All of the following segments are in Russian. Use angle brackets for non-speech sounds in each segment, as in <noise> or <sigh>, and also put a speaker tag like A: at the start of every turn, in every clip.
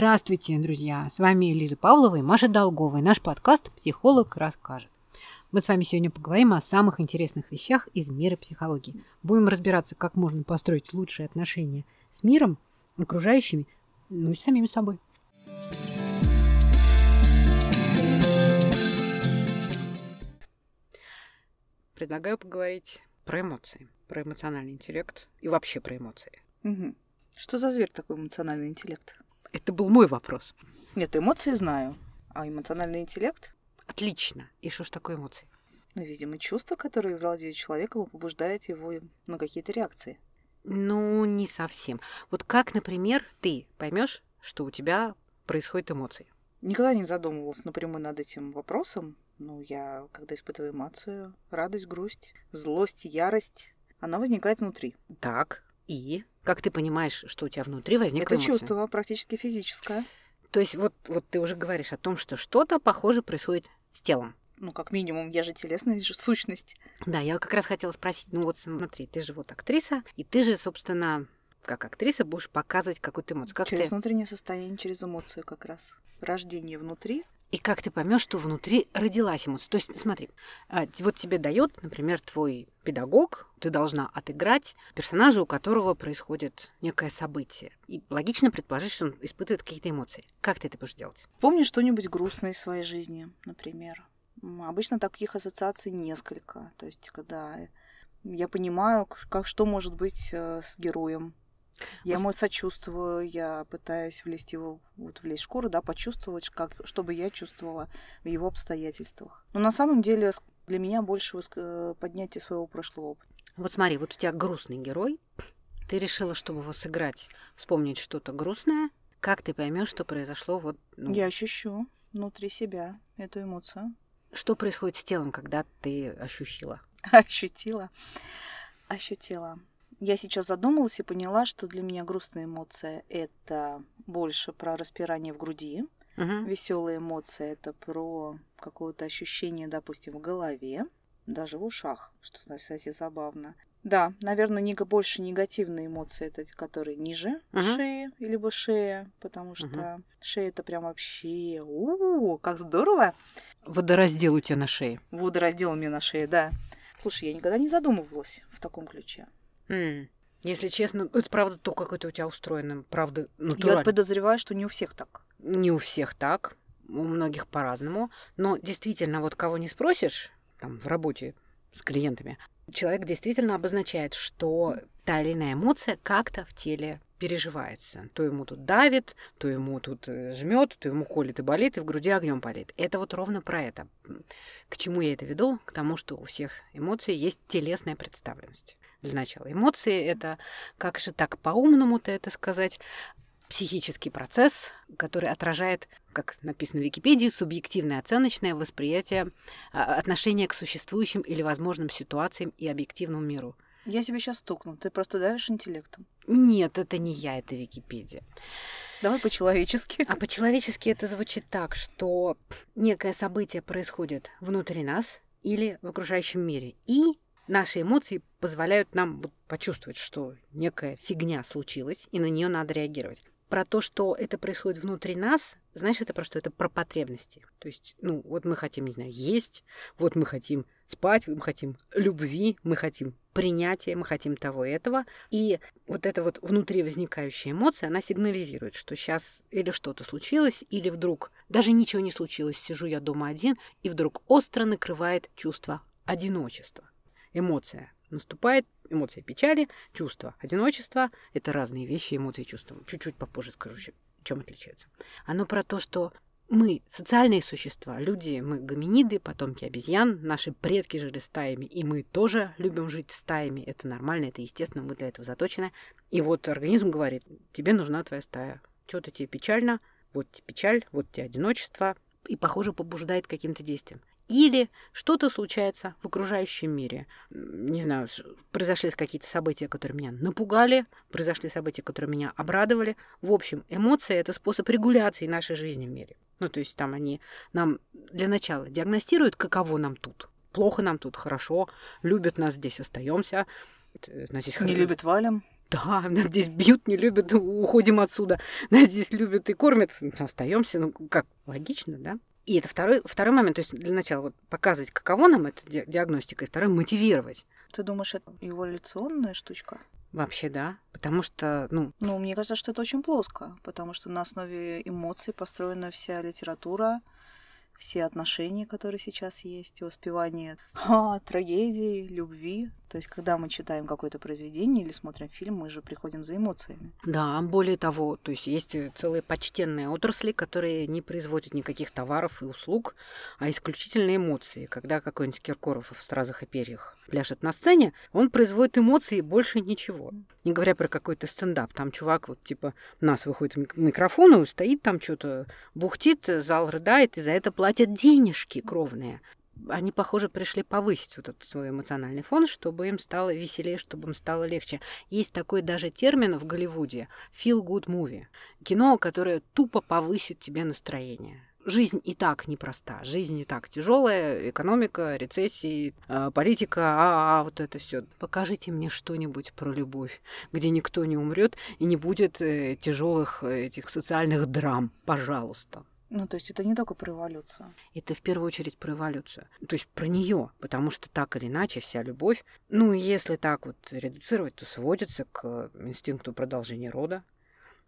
A: Здравствуйте, друзья! С вами Лиза Павлова и Маша Долгова и наш подкаст «Психолог расскажет». Мы с вами сегодня поговорим о самых интересных вещах из мира психологии. Будем разбираться, как можно построить лучшие отношения с миром, окружающими, ну и с самим собой. Предлагаю поговорить про эмоции, про эмоциональный интеллект и вообще про эмоции.
B: Угу. Что за зверь такой эмоциональный интеллект?
A: Это был мой вопрос.
B: Нет, эмоции знаю. А эмоциональный интеллект?
A: Отлично. И что ж такое эмоции?
B: Ну, видимо, чувства, которые владеют человеком побуждают его на какие-то реакции.
A: Ну, не совсем. Вот как, например, ты поймешь, что у тебя происходят эмоции?
B: Никогда не задумывалась напрямую над этим вопросом. Ну, я, когда испытываю эмоцию, радость, грусть, злость, ярость, она возникает внутри.
A: Так, и как ты понимаешь, что у тебя внутри возникло
B: Это чувство практически физическое.
A: То есть вот, вот ты уже говоришь о том, что что-то похоже происходит с телом.
B: Ну, как минимум, я же телесная же сущность.
A: Да, я как раз хотела спросить, ну вот смотри, ты же вот актриса, и ты же, собственно, как актриса будешь показывать какую-то эмоцию. Как
B: через
A: ты...
B: внутреннее состояние, через эмоцию как раз. Рождение внутри,
A: и как ты поймешь, что внутри родилась эмоция? То есть, смотри, а, вот тебе дает, например, твой педагог, ты должна отыграть персонажа, у которого происходит некое событие. И логично предположить, что он испытывает какие-то эмоции. Как ты это будешь делать?
B: Помни что-нибудь грустное из своей жизни, например. Обычно таких ассоциаций несколько. То есть, когда я понимаю, как, что может быть э, с героем, я ему сочувствую, я пытаюсь влезть его, вот влезть в шкуру, да, почувствовать, как, чтобы я чувствовала в его обстоятельствах. Но на самом деле для меня больше. Э, поднятие своего прошлого опыта.
A: Вот смотри, вот у тебя грустный герой, ты решила, чтобы его сыграть, вспомнить что-то грустное, как ты поймешь, что произошло вот...
B: Ну... Я ощущу внутри себя эту эмоцию.
A: Что происходит с телом, когда ты ощутила? <laughs>
B: Ощутила. Ощутила. Я сейчас задумалась и поняла, что для меня грустная эмоция это больше про распирание в груди.
A: Угу.
B: Веселая эмоция это про какое-то ощущение, допустим, в голове, даже в ушах, что, кстати, забавно. Да, наверное, не, больше негативные эмоции, это которые ниже uh шеи, либо шея, потому что uh шея это прям вообще, у, -у как здорово.
A: Водораздел у тебя на шее.
B: Водораздел у меня на шее, да. Слушай, я никогда не задумывалась в таком ключе.
A: Mm. Если честно, это правда то, как это у тебя устроено, правда, натурально.
B: Я подозреваю, что не у всех так.
A: Не у всех так, у многих по-разному. Но действительно, вот кого не спросишь, там, в работе с клиентами, человек действительно обозначает, что та или иная эмоция как-то в теле переживается. То ему тут давит, то ему тут э, жмет, то ему колет и болит, и в груди огнем болит. Это вот ровно про это. К чему я это веду? К тому, что у всех эмоций есть телесная представленность для начала. Эмоции — это, как же так по-умному-то это сказать, психический процесс, который отражает, как написано в Википедии, субъективное оценочное восприятие а, отношения к существующим или возможным ситуациям и объективному миру.
B: Я тебе сейчас стукну, ты просто давишь интеллектом.
A: Нет, это не я, это Википедия.
B: Давай по-человечески.
A: А по-человечески это звучит так, что некое событие происходит внутри нас или в окружающем мире, и наши эмоции позволяют нам почувствовать, что некая фигня случилась, и на нее надо реагировать. Про то, что это происходит внутри нас, знаешь, это про что? Это про потребности. То есть, ну, вот мы хотим, не знаю, есть, вот мы хотим спать, мы хотим любви, мы хотим принятия, мы хотим того и этого. И вот эта вот внутри возникающая эмоция, она сигнализирует, что сейчас или что-то случилось, или вдруг даже ничего не случилось, сижу я дома один, и вдруг остро накрывает чувство одиночества эмоция наступает, эмоция печали, чувство одиночества. Это разные вещи, эмоции и чувства. Чуть-чуть попозже скажу, чем отличаются. Оно про то, что мы социальные существа, люди, мы гоминиды, потомки обезьян, наши предки жили стаями, и мы тоже любим жить стаями. Это нормально, это естественно, мы для этого заточены. И вот организм говорит, тебе нужна твоя стая. Что-то тебе печально, вот тебе печаль, вот тебе одиночество, и, похоже, побуждает каким-то действием. Или что-то случается в окружающем мире. Не знаю, произошли какие-то события, которые меня напугали, произошли события, которые меня обрадовали. В общем, эмоции – это способ регуляции нашей жизни в мире. Ну, то есть там они нам для начала диагностируют, каково нам тут. Плохо нам тут, хорошо, любят нас здесь, остаемся.
B: Не любят валим.
A: Да, нас здесь бьют, не любят, уходим отсюда. Нас здесь любят и кормят, остаемся. Ну, как, логично, да? И это второй, второй момент, то есть для начала вот показывать, каково нам эта диагностика, и второй мотивировать.
B: Ты думаешь, это эволюционная штучка?
A: Вообще, да. Потому что, ну...
B: Ну, мне кажется, что это очень плоско, потому что на основе эмоций построена вся литература, все отношения, которые сейчас есть, воспевание а, трагедии, любви. То есть, когда мы читаем какое-то произведение или смотрим фильм, мы же приходим за эмоциями.
A: Да, более того, то есть есть целые почтенные отрасли, которые не производят никаких товаров и услуг, а исключительно эмоции. Когда какой-нибудь Киркоров в «Стразах и перьях» пляшет на сцене, он производит эмоции и больше ничего. Не говоря про какой-то стендап. Там чувак вот типа нас выходит к микрофону, стоит там что-то, бухтит, зал рыдает, и за это платят денежки кровные они, похоже, пришли повысить вот этот свой эмоциональный фон, чтобы им стало веселее, чтобы им стало легче. Есть такой даже термин в Голливуде «feel good movie» – кино, которое тупо повысит тебе настроение. Жизнь и так непроста, жизнь и так тяжелая, экономика, рецессии, э, политика, а, а вот это все. Покажите мне что-нибудь про любовь, где никто не умрет и не будет э, тяжелых э, этих социальных драм, пожалуйста.
B: Ну, то есть это не только про эволюцию.
A: Это в первую очередь про эволюцию. То есть про нее, потому что так или иначе вся любовь, ну, если так вот редуцировать, то сводится к инстинкту продолжения рода.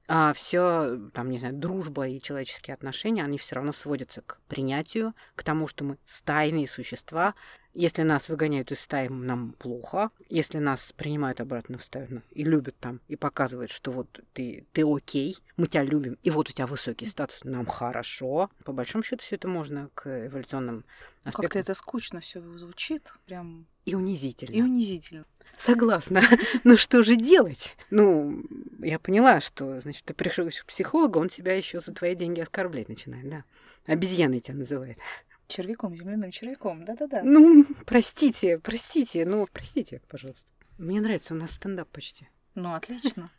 A: А все, там, не знаю, дружба и человеческие отношения, они все равно сводятся к принятию, к тому, что мы стайные существа, если нас выгоняют из стаи, нам плохо. Если нас принимают обратно в стаю ну, и любят там, и показывают, что вот ты, ты окей, мы тебя любим, и вот у тебя высокий статус, нам хорошо. По большому счету все это можно к эволюционным аспектам.
B: Как-то это скучно все звучит, прям...
A: И унизительно.
B: И унизительно.
A: Согласна. <laughs> ну что же делать? Ну, я поняла, что, значит, ты пришел к психологу, он тебя еще за твои деньги оскорблять начинает, да. Обезьяной тебя называет.
B: Червяком, земляным червяком, да-да-да.
A: Ну, простите, простите, ну, простите, пожалуйста. Мне нравится, у нас стендап почти.
B: Ну, отлично.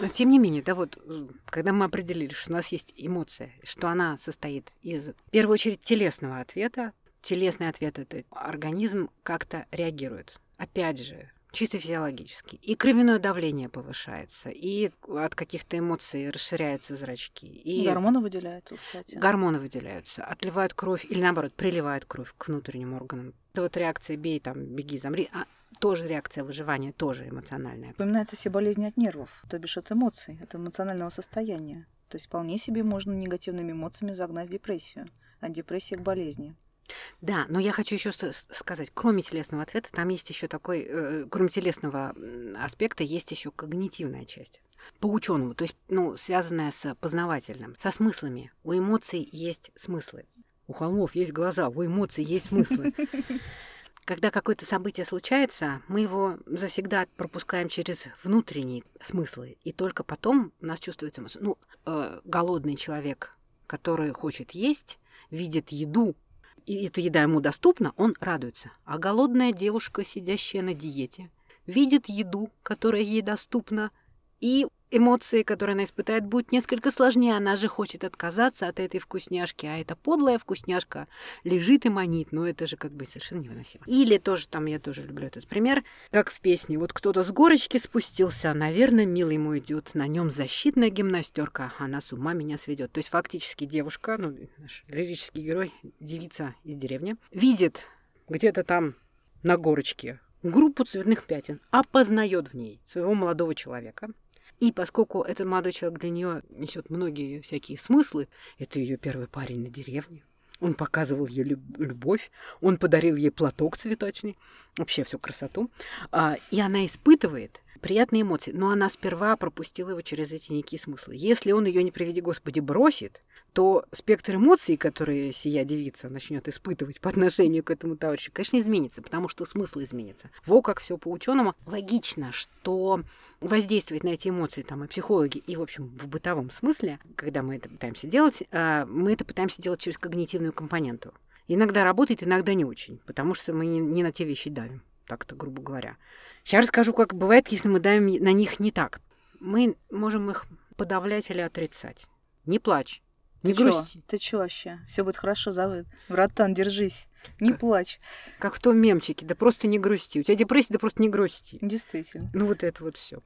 A: Но тем не менее, да вот, когда мы определили, что у нас есть эмоция, что она состоит из, в первую очередь, телесного ответа, телесный ответ – это организм как-то реагирует. Опять же, чисто физиологически. И кровяное давление повышается, и от каких-то эмоций расширяются зрачки. И
B: гормоны выделяются, кстати.
A: Гормоны выделяются, отливают кровь или наоборот приливают кровь к внутренним органам. Это вот реакция бей, там, беги, замри, а тоже реакция выживания, тоже эмоциональная.
B: Упоминаются все болезни от нервов, то бишь от эмоций, от эмоционального состояния. То есть вполне себе можно негативными эмоциями загнать в депрессию, от депрессии к болезни.
A: Да, но я хочу еще сказать, кроме телесного ответа, там есть еще такой, э, кроме телесного аспекта, есть еще когнитивная часть. По ученому, то есть, ну, связанная с познавательным, со смыслами. У эмоций есть смыслы. У холмов есть глаза, у эмоций есть смыслы. <laughs> Когда какое-то событие случается, мы его завсегда пропускаем через внутренние смыслы, и только потом у нас чувствуется эмоция. Ну, э, голодный человек, который хочет есть, видит еду, и эта еда ему доступна, он радуется. А голодная девушка, сидящая на диете, видит еду, которая ей доступна, и эмоции, которые она испытает, будут несколько сложнее. Она же хочет отказаться от этой вкусняшки, а эта подлая вкусняшка лежит и манит. Ну, это же как бы совершенно невыносимо. Или тоже, там, я тоже люблю этот пример, как в песне. Вот кто-то с горочки спустился, наверное, милый мой идет, на нем защитная гимнастерка, она с ума меня сведет. То есть фактически девушка, ну, наш лирический герой, девица из деревни, видит где-то там на горочке группу цветных пятен, опознает в ней своего молодого человека, и поскольку этот молодой человек для нее несет многие всякие смыслы, это ее первый парень на деревне. Он показывал ей любовь, он подарил ей платок цветочный, вообще всю красоту. А, и она испытывает приятные эмоции, но она сперва пропустила его через эти некие смыслы. Если он ее, не приведи Господи, бросит, то спектр эмоций, которые сия девица начнет испытывать по отношению к этому товарищу, конечно, изменится, потому что смысл изменится. Во как все по ученому. Логично, что воздействовать на эти эмоции там и психологи, и, в общем, в бытовом смысле, когда мы это пытаемся делать, а, мы это пытаемся делать через когнитивную компоненту. Иногда работает, иногда не очень, потому что мы не на те вещи давим, так-то, грубо говоря. Сейчас расскажу, как бывает, если мы давим на них не так. Мы можем их подавлять или отрицать. Не плачь. Не
B: ты
A: грусти.
B: Чё? Ты чё вообще? Все будет хорошо, зовут. Братан, держись. Не
A: как,
B: плачь.
A: Как в том мемчике. Да просто не грусти. У тебя депрессия, да просто не грусти.
B: Действительно.
A: Ну вот это вот все.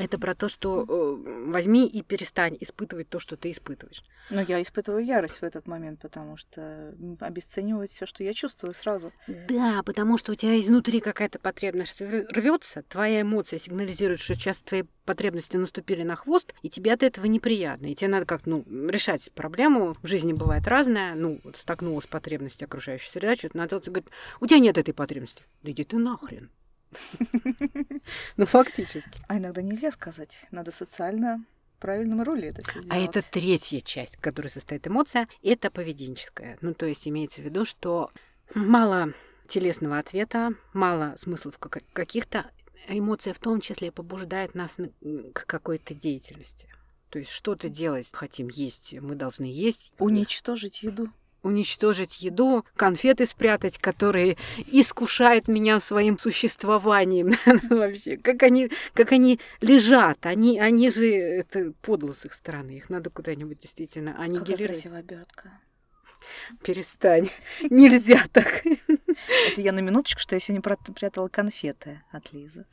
A: Это про то, что э, возьми и перестань испытывать то, что ты испытываешь.
B: Но я испытываю ярость в этот момент, потому что обесценивать все, что я чувствую сразу.
A: Да, потому что у тебя изнутри какая-то потребность рвется, твоя эмоция сигнализирует, что сейчас твои потребности наступили на хвост, и тебе от этого неприятно. И тебе надо как ну, решать проблему. В жизни бывает разное. Ну, вот столкнулась потребность окружающей среды, что-то надо говорит, у тебя нет этой потребности. Да иди ты нахрен. <laughs> Ну, фактически.
B: А иногда нельзя сказать. Надо социально правильном руле это все сделать.
A: А это третья часть, в которой состоит эмоция, это поведенческая. Ну, то есть имеется в виду, что мало телесного ответа, мало смыслов каких-то. Эмоция в том числе побуждает нас к какой-то деятельности. То есть что-то делать хотим есть, мы должны есть.
B: Уничтожить еду
A: уничтожить еду, конфеты спрятать, которые искушают меня своим существованием <laughs> вообще. Как они, как они лежат, они, они же, это подло с их стороны, их надо куда-нибудь действительно аннигилировать. Какая
B: красивая обертка.
A: Перестань, <laughs> нельзя так.
B: Это я на минуточку, что я сегодня прятала конфеты от Лизы.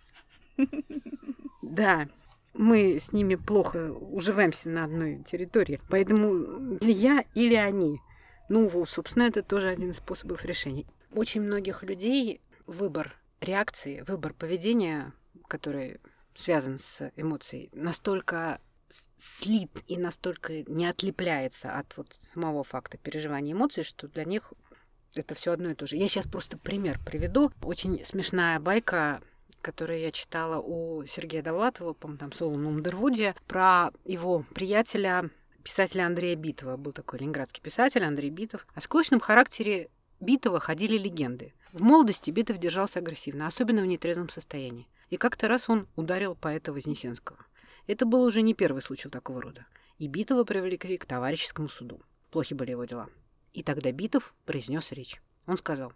A: Да, мы с ними плохо уживаемся на одной территории. Поэтому или я, или они. Ну, собственно, это тоже один из способов решения. Очень многих людей выбор реакции, выбор поведения, который связан с эмоцией, настолько слит и настолько не отлепляется от вот самого факта переживания эмоций, что для них это все одно и то же. Я сейчас просто пример приведу. Очень смешная байка, которую я читала у Сергея Довлатова, по-моему, там «Соло на Умдервуде», про его приятеля писателя Андрея Битова. Был такой ленинградский писатель Андрей Битов. О склочном характере Битова ходили легенды. В молодости Битов держался агрессивно, особенно в нетрезвом состоянии. И как-то раз он ударил поэта Вознесенского. Это был уже не первый случай такого рода. И Битова привлекли к товарищескому суду. Плохи были его дела. И тогда Битов произнес речь. Он сказал,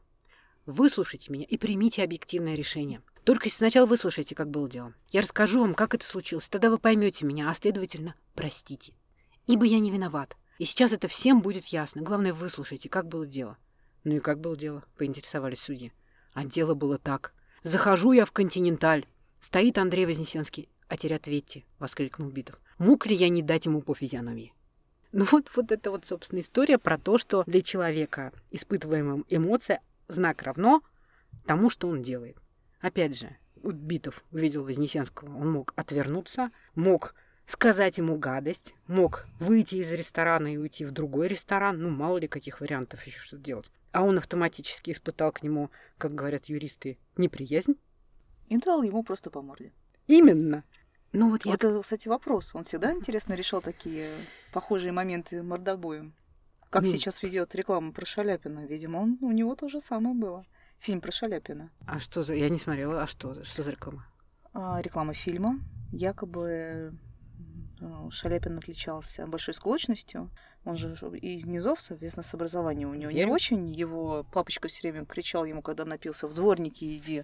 A: «Выслушайте меня и примите объективное решение. Только сначала выслушайте, как было дело. Я расскажу вам, как это случилось, тогда вы поймете меня, а следовательно, простите ибо я не виноват. И сейчас это всем будет ясно. Главное, выслушайте, как было дело. Ну и как было дело, поинтересовались судьи. А дело было так. Захожу я в «Континенталь». Стоит Андрей Вознесенский. А теперь ответьте, воскликнул Битов. Мог ли я не дать ему по физиономии? Ну вот, вот это вот, собственно, история про то, что для человека испытываемым эмоция знак равно тому, что он делает. Опять же, вот Битов увидел Вознесенского, он мог отвернуться, мог сказать ему гадость, мог выйти из ресторана и уйти в другой ресторан, ну, мало ли каких вариантов еще что делать. А он автоматически испытал к нему, как говорят юристы, неприязнь.
B: И дал ему просто по морде.
A: Именно. Ну вот я...
B: Это, кстати, вопрос. Он всегда интересно решал такие похожие моменты мордобоем. Как mm. сейчас ведет рекламу про Шаляпина. Видимо, он, у него то же самое было. Фильм про Шаляпина.
A: А что за... Я не смотрела. А что, что за реклама?
B: А, реклама фильма. Якобы Шаляпин отличался большой склочностью. Он же из низов, соответственно, с образованием у него Верю. не очень. Его папочка все время кричал ему, когда напился в дворнике, иди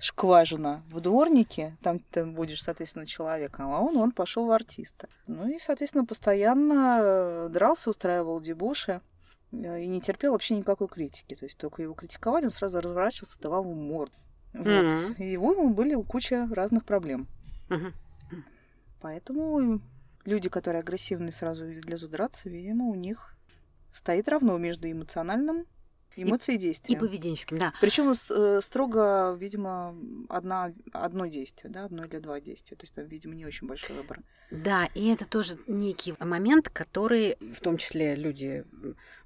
B: шкважина в дворнике, там ты будешь, соответственно, человеком, а он, он пошел в артиста. Ну и, соответственно, постоянно э, дрался, устраивал дебуши э, и не терпел вообще никакой критики. То есть только его критиковали, он сразу разворачивался, давал ему морд. Вот. Mm-hmm. И его были куча разных проблем. Mm-hmm. Поэтому люди, которые агрессивны сразу лезут драться, видимо, у них стоит равно между эмоциональным эмоцией и действием.
A: И поведенческим, да.
B: Причем э, строго, видимо, одна, одно действие, да, одно или два действия. То есть там, видимо, не очень большой выбор.
A: Да, и это тоже некий момент, который, в том числе люди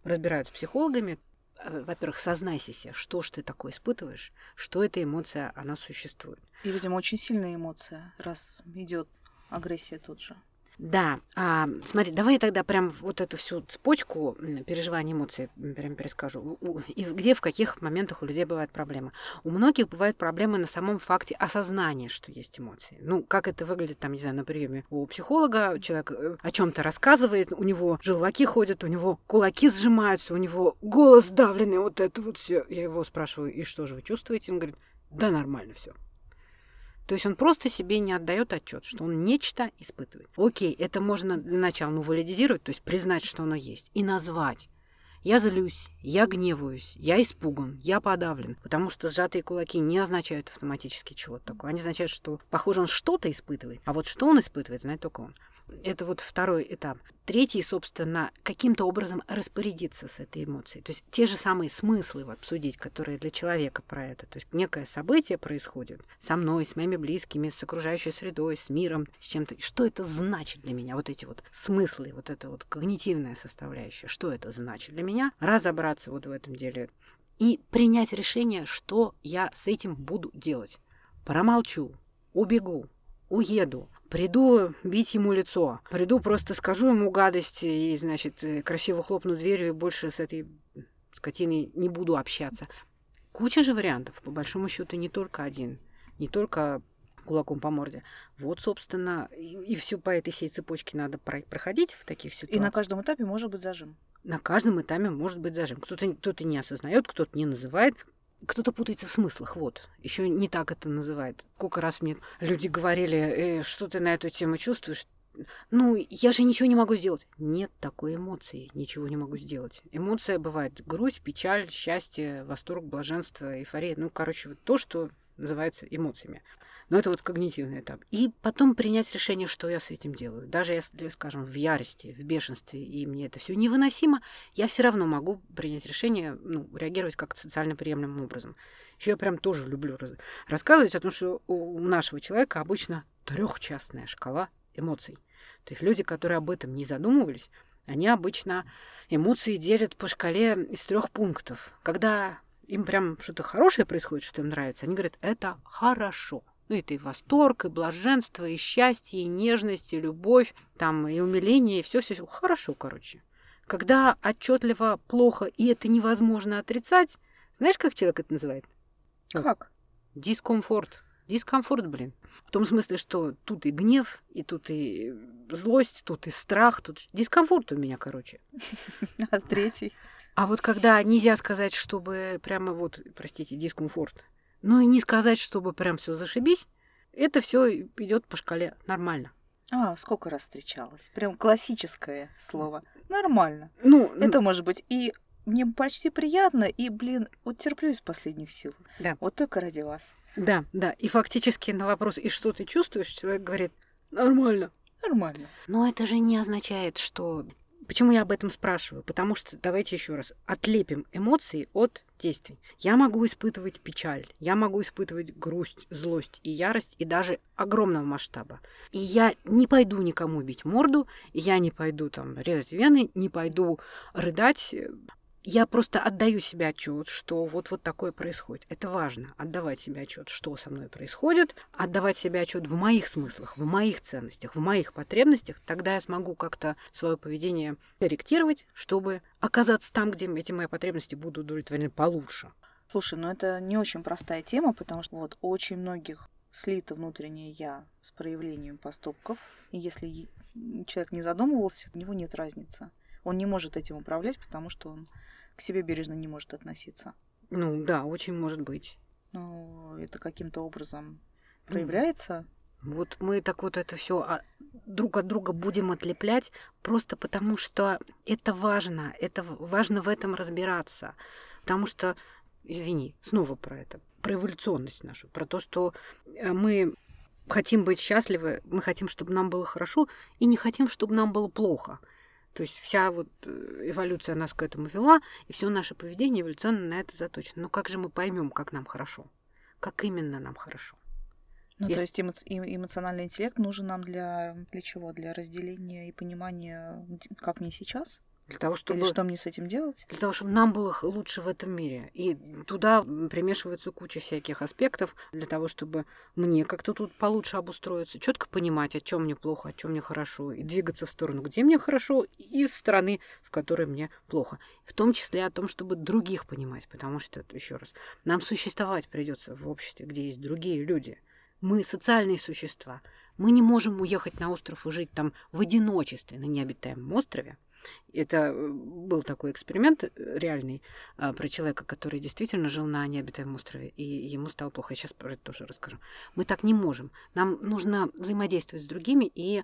A: разбирают с психологами. Э, во-первых, сознайся себе, что ж ты такое испытываешь, что эта эмоция, она существует.
B: И, видимо, очень сильная эмоция, раз идет агрессия тут же.
A: Да, а, смотри, давай тогда прям вот эту всю цепочку переживаний эмоций прям перескажу. И где, в каких моментах у людей бывают проблемы. У многих бывают проблемы на самом факте осознания, что есть эмоции. Ну, как это выглядит, там, не знаю, на приеме у психолога. Человек э, о чем-то рассказывает, у него желваки ходят, у него кулаки сжимаются, у него голос давленный, вот это вот все. Я его спрашиваю, и что же вы чувствуете? Он говорит, да нормально все. То есть он просто себе не отдает отчет, что он нечто испытывает. Окей, это можно для начала ну, валидизировать, то есть признать, что оно есть, и назвать. Я злюсь, я гневаюсь, я испуган, я подавлен. Потому что сжатые кулаки не означают автоматически чего-то такое. Они означают, что, похоже, он что-то испытывает. А вот что он испытывает, знает только он. Это вот второй этап. Третий, собственно, каким-то образом распорядиться с этой эмоцией. То есть те же самые смыслы обсудить, которые для человека про это. То есть некое событие происходит со мной, с моими близкими, с окружающей средой, с миром, с чем-то. Что это значит для меня? Вот эти вот смыслы, вот это вот когнитивная составляющая. Что это значит для меня? Разобраться вот в этом деле и принять решение, что я с этим буду делать. Промолчу, убегу, уеду, Приду бить ему лицо. Приду, просто скажу ему гадость и, значит, красиво хлопну дверью и больше с этой скотиной не буду общаться. Куча же вариантов, по большому счету, не только один. Не только кулаком по морде. Вот, собственно, и, и все по этой всей цепочке надо проходить в таких ситуациях.
B: И на каждом этапе может быть зажим.
A: На каждом этапе может быть зажим. Кто-то кто не осознает, кто-то не называет, кто-то путается в смыслах, вот. Еще не так это называет. Сколько раз мне люди говорили, э, что ты на эту тему чувствуешь? Ну, я же ничего не могу сделать. Нет такой эмоции, ничего не могу сделать. Эмоция бывает грусть, печаль, счастье, восторг, блаженство, эйфория. Ну, короче, вот то, что называется эмоциями. Но это вот когнитивный этап. И потом принять решение, что я с этим делаю. Даже если, скажем, в ярости, в бешенстве, и мне это все невыносимо, я все равно могу принять решение, ну, реагировать как социально приемлемым образом. Еще я прям тоже люблю рассказывать о том, что у нашего человека обычно трехчастная шкала эмоций. То есть люди, которые об этом не задумывались, они обычно эмоции делят по шкале из трех пунктов. Когда им прям что-то хорошее происходит, что им нравится, они говорят, это хорошо. Ну, это и восторг, и блаженство, и счастье, и нежность, и любовь, там, и умиление, и все, все, все. Хорошо, короче. Когда отчетливо плохо, и это невозможно отрицать, знаешь, как человек это называет?
B: Как?
A: Дискомфорт. Дискомфорт, блин. В том смысле, что тут и гнев, и тут и злость, тут и страх, тут дискомфорт у меня, короче. <laughs>
B: А третий?
A: А вот когда нельзя сказать, чтобы прямо вот, простите, дискомфорт, но и не сказать, чтобы прям все зашибись, это все идет по шкале нормально.
B: А, сколько раз встречалась? Прям классическое слово. Нормально. Ну, это может быть и мне почти приятно, и, блин, вот терплю из последних сил. Да. Вот только ради вас.
A: Да, да. И фактически на вопрос, и что ты чувствуешь, человек говорит, нормально.
B: Нормально.
A: Но это же не означает, что Почему я об этом спрашиваю? Потому что, давайте еще раз, отлепим эмоции от действий. Я могу испытывать печаль, я могу испытывать грусть, злость и ярость, и даже огромного масштаба. И я не пойду никому бить морду, я не пойду там резать вены, не пойду рыдать, я просто отдаю себе отчет, что вот вот такое происходит. Это важно, отдавать себе отчет, что со мной происходит, отдавать себе отчет в моих смыслах, в моих ценностях, в моих потребностях. Тогда я смогу как-то свое поведение корректировать, чтобы оказаться там, где эти мои потребности будут удовлетворены получше.
B: Слушай, ну это не очень простая тема, потому что вот очень многих слито внутреннее я с проявлением поступков. И если человек не задумывался, у него нет разницы. Он не может этим управлять, потому что он к себе бережно не может относиться.
A: Ну да, очень может быть.
B: Ну, это каким-то образом проявляется.
A: Вот мы так вот это все друг от друга будем отлеплять, просто потому что это важно, это важно в этом разбираться. Потому что, извини, снова про это, про эволюционность нашу, про то, что э, мы хотим быть счастливы, мы хотим, чтобы нам было хорошо, и не хотим, чтобы нам было плохо. То есть вся вот э, эволюция нас к этому вела, и все наше поведение эволюционно на это заточено. Но как же мы поймем, как нам хорошо? Как именно нам хорошо?
B: Ну, Если... то есть эмо... эмоциональный интеллект нужен нам для, для чего? Для разделения и понимания, как мне сейчас? Для того, чтобы... Или что мне с этим делать?
A: Для того, чтобы нам было лучше в этом мире. И туда примешивается куча всяких аспектов для того, чтобы мне как-то тут получше обустроиться, четко понимать, о чем мне плохо, о чем мне хорошо, и двигаться в сторону, где мне хорошо, из страны, в которой мне плохо. В том числе о том, чтобы других понимать, потому что, еще раз, нам существовать придется в обществе, где есть другие люди. Мы социальные существа. Мы не можем уехать на остров и жить там в одиночестве на необитаемом острове, это э, был такой эксперимент э, реальный а, про человека, который действительно жил на необитаемом острове, и ему стало плохо. Я сейчас про это тоже расскажу. Мы так не можем. Нам нужно взаимодействовать с другими и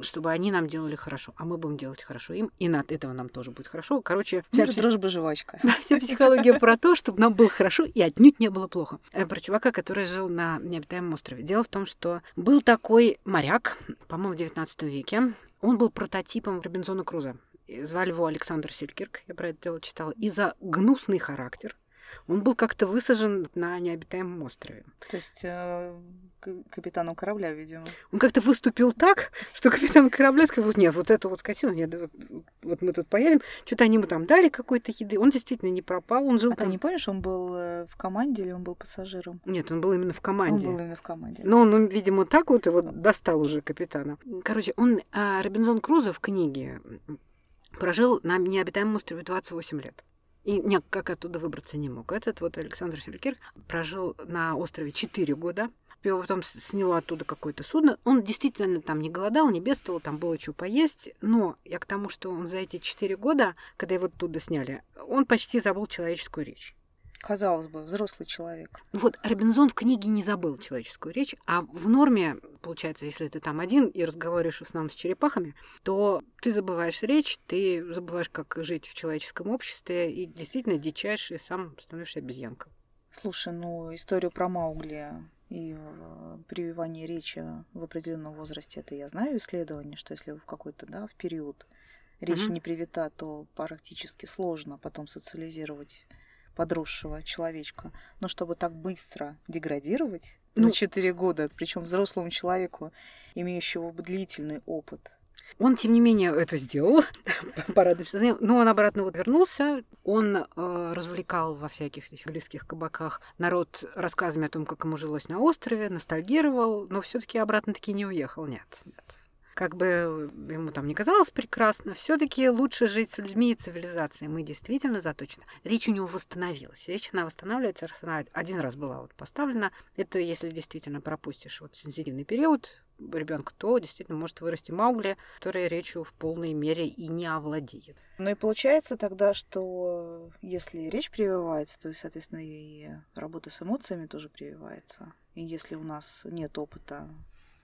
A: чтобы они нам делали хорошо, а мы будем делать хорошо им, и от этого нам тоже будет хорошо. Короче,
B: вся псих... дружба жвачка. <laughs>
A: Вся психология про то, чтобы нам было хорошо и отнюдь не было плохо. Э, про чувака, который жил на необитаемом острове. Дело в том, что был такой моряк, по-моему, в 19 веке. Он был прототипом Робинзона Круза. Звали его Александр Селькирк, я про это дело читала. И за гнусный характер он был как-то высажен на необитаемом острове.
B: То есть э, капитаном корабля, видимо.
A: Он как-то выступил так, что капитан корабля сказал, вот нет, вот эту вот скотину, нет, вот, вот мы тут поедем. Что-то они ему там дали какой-то еды. Он действительно не пропал, он жил
B: а
A: там.
B: ты не помнишь, он был э, в команде или он был пассажиром?
A: Нет, он был именно в команде.
B: Он был именно в команде.
A: Но он, видимо, так вот его достал уже капитана. Короче, он, а, Робинзон Крузо в книге прожил на необитаемом острове 28 лет. И никак оттуда выбраться не мог. Этот вот Александр Селькир прожил на острове 4 года. Его потом сняло оттуда какое-то судно. Он действительно там не голодал, не бедствовал, там было что поесть. Но я к тому, что он за эти 4 года, когда его оттуда сняли, он почти забыл человеческую речь.
B: Казалось бы, взрослый человек.
A: Вот Робинзон в книге не забыл человеческую речь, а в норме, получается, если ты там один и разговариваешь в основном с черепахами, то ты забываешь речь, ты забываешь, как жить в человеческом обществе, и действительно дичаешь, и сам становишься обезьянкой.
B: Слушай, ну историю про Маугли и э, прививание речи в определенном возрасте, это я знаю исследование, что если в какой-то, да, в период речь mm-hmm. не привита, то практически сложно потом социализировать подросшего человечка. Но чтобы так быстро деградировать ну, за 4 года, причем взрослому человеку, имеющему длительный опыт,
A: он, тем не менее, это сделал, <laughs> порадовался. Но он обратно вот вернулся. Он э, развлекал во всяких этих английских кабаках народ рассказами о том, как ему жилось на острове, ностальгировал, но все таки обратно-таки не уехал. Нет, нет как бы ему там не казалось прекрасно, все-таки лучше жить с людьми и цивилизацией. Мы действительно заточены. Речь у него восстановилась. Речь она восстанавливается, она один раз была вот поставлена. Это если действительно пропустишь вот сенситивный период ребенка, то действительно может вырасти Маугли, который речью в полной мере и не овладеет.
B: Ну и получается тогда, что если речь прививается, то, соответственно, и работа с эмоциями тоже прививается. И если у нас нет опыта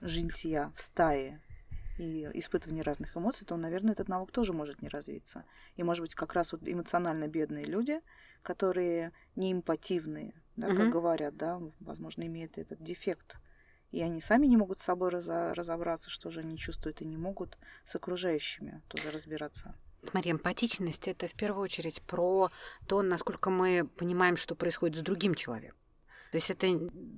B: жилья в стае и испытывание разных эмоций, то, наверное, этот навык тоже может не развиться. И, может быть, как раз вот эмоционально бедные люди, которые не эмпативные, да, mm-hmm. как говорят, да, возможно, имеют этот дефект. И они сами не могут с собой разобраться, что же они чувствуют, и не могут с окружающими тоже разбираться.
A: Смотри, эмпатичность — это в первую очередь про то, насколько мы понимаем, что происходит с другим человеком. То есть это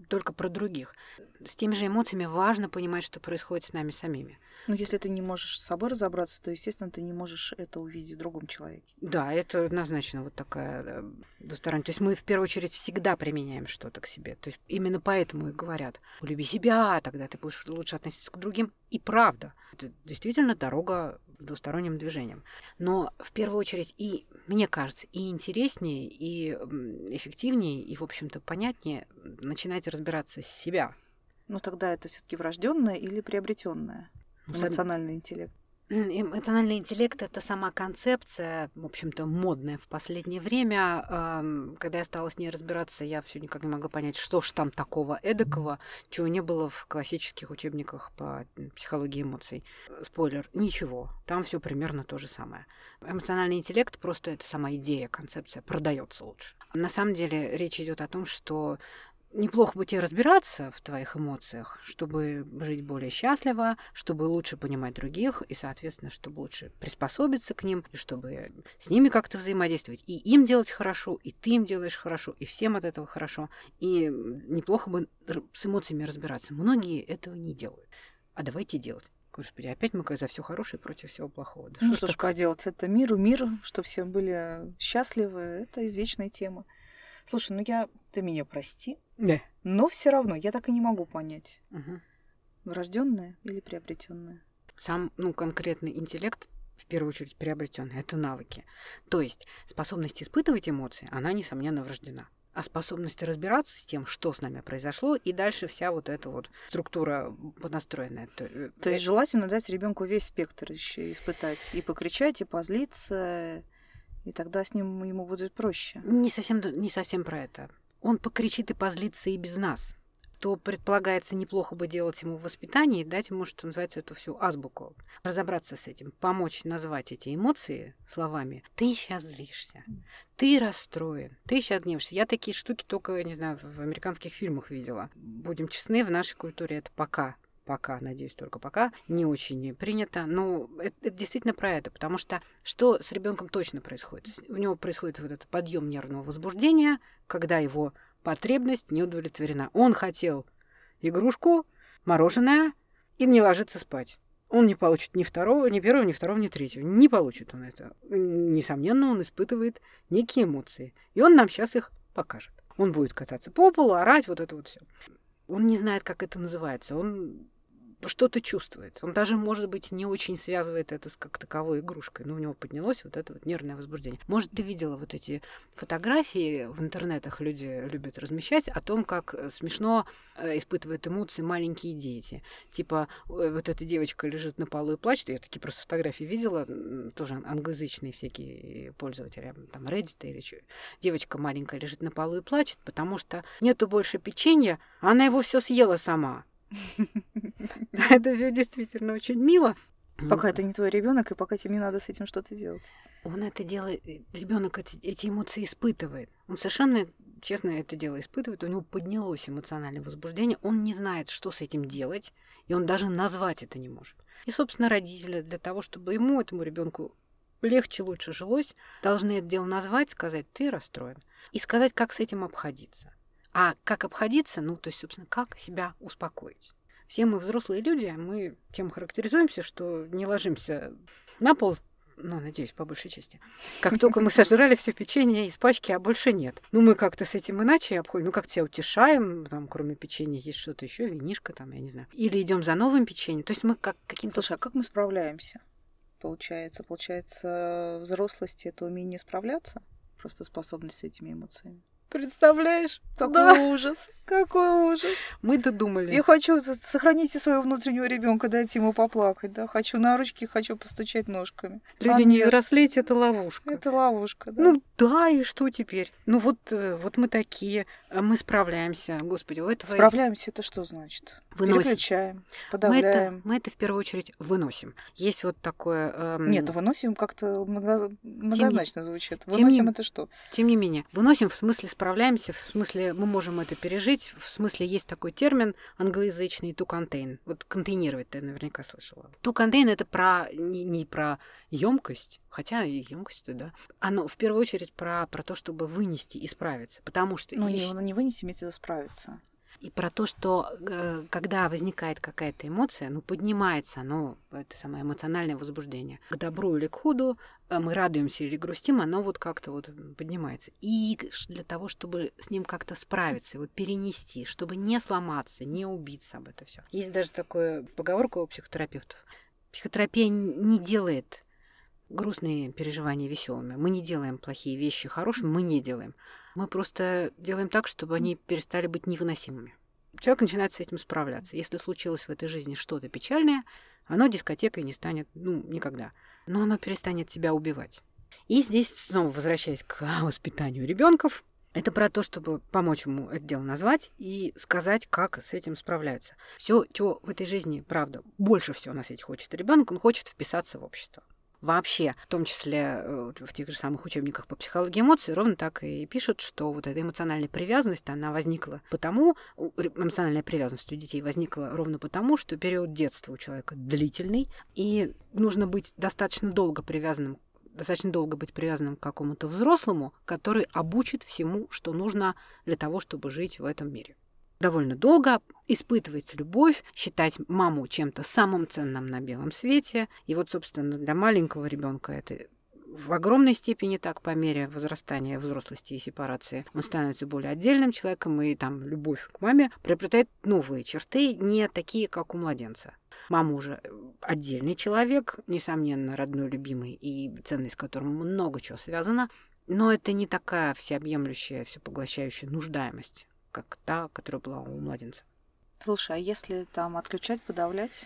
A: только про других. С теми же эмоциями важно понимать, что происходит с нами самими.
B: Ну, если ты не можешь с собой разобраться, то, естественно, ты не можешь это увидеть в другом человеке.
A: Да, это однозначно вот такая да, двусторонняя. То есть мы в первую очередь всегда применяем что-то к себе. То есть именно поэтому и говорят, полюби себя, тогда ты будешь лучше относиться к другим. И правда, это действительно дорога двусторонним движением. Но в первую очередь и, мне кажется, и интереснее, и эффективнее, и, в общем-то, понятнее начинать разбираться с себя.
B: Ну тогда это все-таки врожденное или приобретенное? Эмоциональный интеллект.
A: Эмоциональный интеллект — это сама концепция, в общем-то, модная в последнее время. Когда я стала с ней разбираться, я все никак не могла понять, что ж там такого эдакого, чего не было в классических учебниках по психологии эмоций. Спойлер, ничего. Там все примерно то же самое. Эмоциональный интеллект просто это сама идея, концепция, продается лучше. На самом деле речь идет о том, что неплохо бы тебе разбираться в твоих эмоциях, чтобы жить более счастливо, чтобы лучше понимать других и, соответственно, чтобы лучше приспособиться к ним, и чтобы с ними как-то взаимодействовать. И им делать хорошо, и ты им делаешь хорошо, и всем от этого хорошо. И неплохо бы с эмоциями разбираться. Многие этого не делают. А давайте делать. Господи, опять мы за все хорошее против всего плохого.
B: Да ну что ж поделать, это миру, мир, чтобы все были счастливы, это извечная тема. Слушай, ну я... Ты меня прости.
A: Да.
B: Но все равно я так и не могу понять. Угу. Врожденное или приобретенное?
A: Сам, ну, конкретный интеллект в первую очередь приобретенный, это навыки. То есть способность испытывать эмоции, она, несомненно, врождена. А способность разбираться с тем, что с нами произошло, и дальше вся вот эта вот структура настроенная.
B: То, То есть желательно дать ребенку весь спектр еще испытать. И покричать, и позлиться, и тогда с ним ему будет проще.
A: Не совсем, не совсем про это. Он покричит и позлится и без нас. что предполагается неплохо бы делать ему в воспитании, дать ему, что называется, эту всю азбуку. Разобраться с этим, помочь назвать эти эмоции словами. Ты сейчас злишься, ты расстроен, ты сейчас гневаешься. Я такие штуки только, не знаю, в американских фильмах видела. Будем честны, в нашей культуре это пока пока, надеюсь, только пока, не очень принято. Но это, это действительно про это, потому что что с ребенком точно происходит? У него происходит вот этот подъем нервного возбуждения, когда его потребность не удовлетворена. Он хотел игрушку, мороженое и не ложится спать. Он не получит ни второго, ни первого, ни второго, ни третьего. Не получит он это. Несомненно, он испытывает некие эмоции. И он нам сейчас их покажет. Он будет кататься по полу, орать, вот это вот все. Он не знает, как это называется. Он что-то чувствует. Он даже, может быть, не очень связывает это с как таковой игрушкой. Но у него поднялось вот это вот нервное возбуждение. Может, ты видела вот эти фотографии в интернетах люди любят размещать о том, как э, смешно э, испытывают эмоции маленькие дети. Типа, э, вот эта девочка лежит на полу и плачет. Я такие просто фотографии видела, тоже англоязычные всякие пользователи, там, Reddit или что. Девочка маленькая лежит на полу и плачет, потому что нету больше печенья, она его все съела сама. <laughs> Это все действительно очень мило.
B: Пока это не твой ребенок, и пока тебе не надо с этим что-то делать.
A: Он это делает, э, ребенок эти эмоции испытывает. Он совершенно честно это дело испытывает, у него поднялось эмоциональное возбуждение, он не знает, что с этим делать, и он даже назвать это не может. И, собственно, родители для того, чтобы ему, этому ребенку легче, лучше жилось, должны это дело назвать, сказать, ты расстроен, и сказать, как с этим обходиться. А как обходиться, ну, то есть, собственно, как себя успокоить. Все мы взрослые люди, а мы тем характеризуемся, что не ложимся на пол, ну, надеюсь, по большей части. Как только мы сожрали все печенье из пачки, а больше нет. Ну, мы как-то с этим иначе обходим. Ну, как тебя утешаем, там, кроме печенья есть что-то еще, винишка там, я не знаю. Или идем за новым печеньем. То есть мы как каким-то...
B: Слушай, а как мы справляемся? Получается, получается, взрослость это умение справляться, просто способность с этими эмоциями.
A: Представляешь?
B: Какой да. ужас. <laughs> Какой ужас.
A: Мы додумали.
B: Я хочу сохранить своего внутреннего ребенка, дать ему поплакать, да. Хочу на ручки, хочу постучать ножками.
A: Люди а не взрослеть, это ловушка.
B: Это ловушка, да.
A: Ну да, и что теперь? Ну вот, э, вот мы такие, а мы справляемся. Господи, у этого...
B: Справляемся, это что значит? Выносим. Переключаем, подавляем.
A: Мы это, мы это в первую очередь выносим. Есть вот такое...
B: Эм... Нет, выносим как-то много... многозначно тем... звучит. Выносим
A: не...
B: это что?
A: Тем не менее. Выносим в смысле справляемся, в смысле мы можем это пережить, в смысле есть такой термин англоязычный to contain. Вот контейнировать ты наверняка слышала. To contain это про не, не про емкость, хотя и емкость, да. Оно в первую очередь про, про то, чтобы вынести и справиться. Потому что...
B: Ну, и... не вынести, имеется в виду справиться
A: и про то, что э, когда возникает какая-то эмоция, ну, поднимается оно, это самое эмоциональное возбуждение. К добру или к худу э, мы радуемся или грустим, оно вот как-то вот поднимается. И для того, чтобы с ним как-то справиться, вот перенести, чтобы не сломаться, не убиться об это все. Есть даже такое поговорка у психотерапевтов. Психотерапия не делает грустные переживания веселыми. Мы не делаем плохие вещи хорошими, мы не делаем. Мы просто делаем так, чтобы они перестали быть невыносимыми. Человек начинает с этим справляться. Если случилось в этой жизни что-то печальное, оно дискотекой не станет, ну, никогда. Но оно перестанет тебя убивать. И здесь, снова возвращаясь к <laughs> воспитанию ребенков, это про то, чтобы помочь ему это дело назвать и сказать, как с этим справляются. Все, чего в этой жизни, правда, больше всего на свете хочет ребенок, он хочет вписаться в общество вообще, в том числе э, в тех же самых учебниках по психологии эмоций, ровно так и пишут, что вот эта эмоциональная привязанность, она возникла потому, эмоциональная привязанность у детей возникла ровно потому, что период детства у человека длительный, и нужно быть достаточно долго привязанным достаточно долго быть привязанным к какому-то взрослому, который обучит всему, что нужно для того, чтобы жить в этом мире довольно долго, испытывать любовь, считать маму чем-то самым ценным на белом свете. И вот, собственно, для маленького ребенка это в огромной степени так по мере возрастания взрослости и сепарации. Он становится более отдельным человеком, и там любовь к маме приобретает новые черты, не такие, как у младенца. Мама уже отдельный человек, несомненно, родной, любимый, и ценность с которым много чего связано, но это не такая всеобъемлющая, всепоглощающая нуждаемость как та, которая была у младенца.
B: Слушай, а если там отключать, подавлять,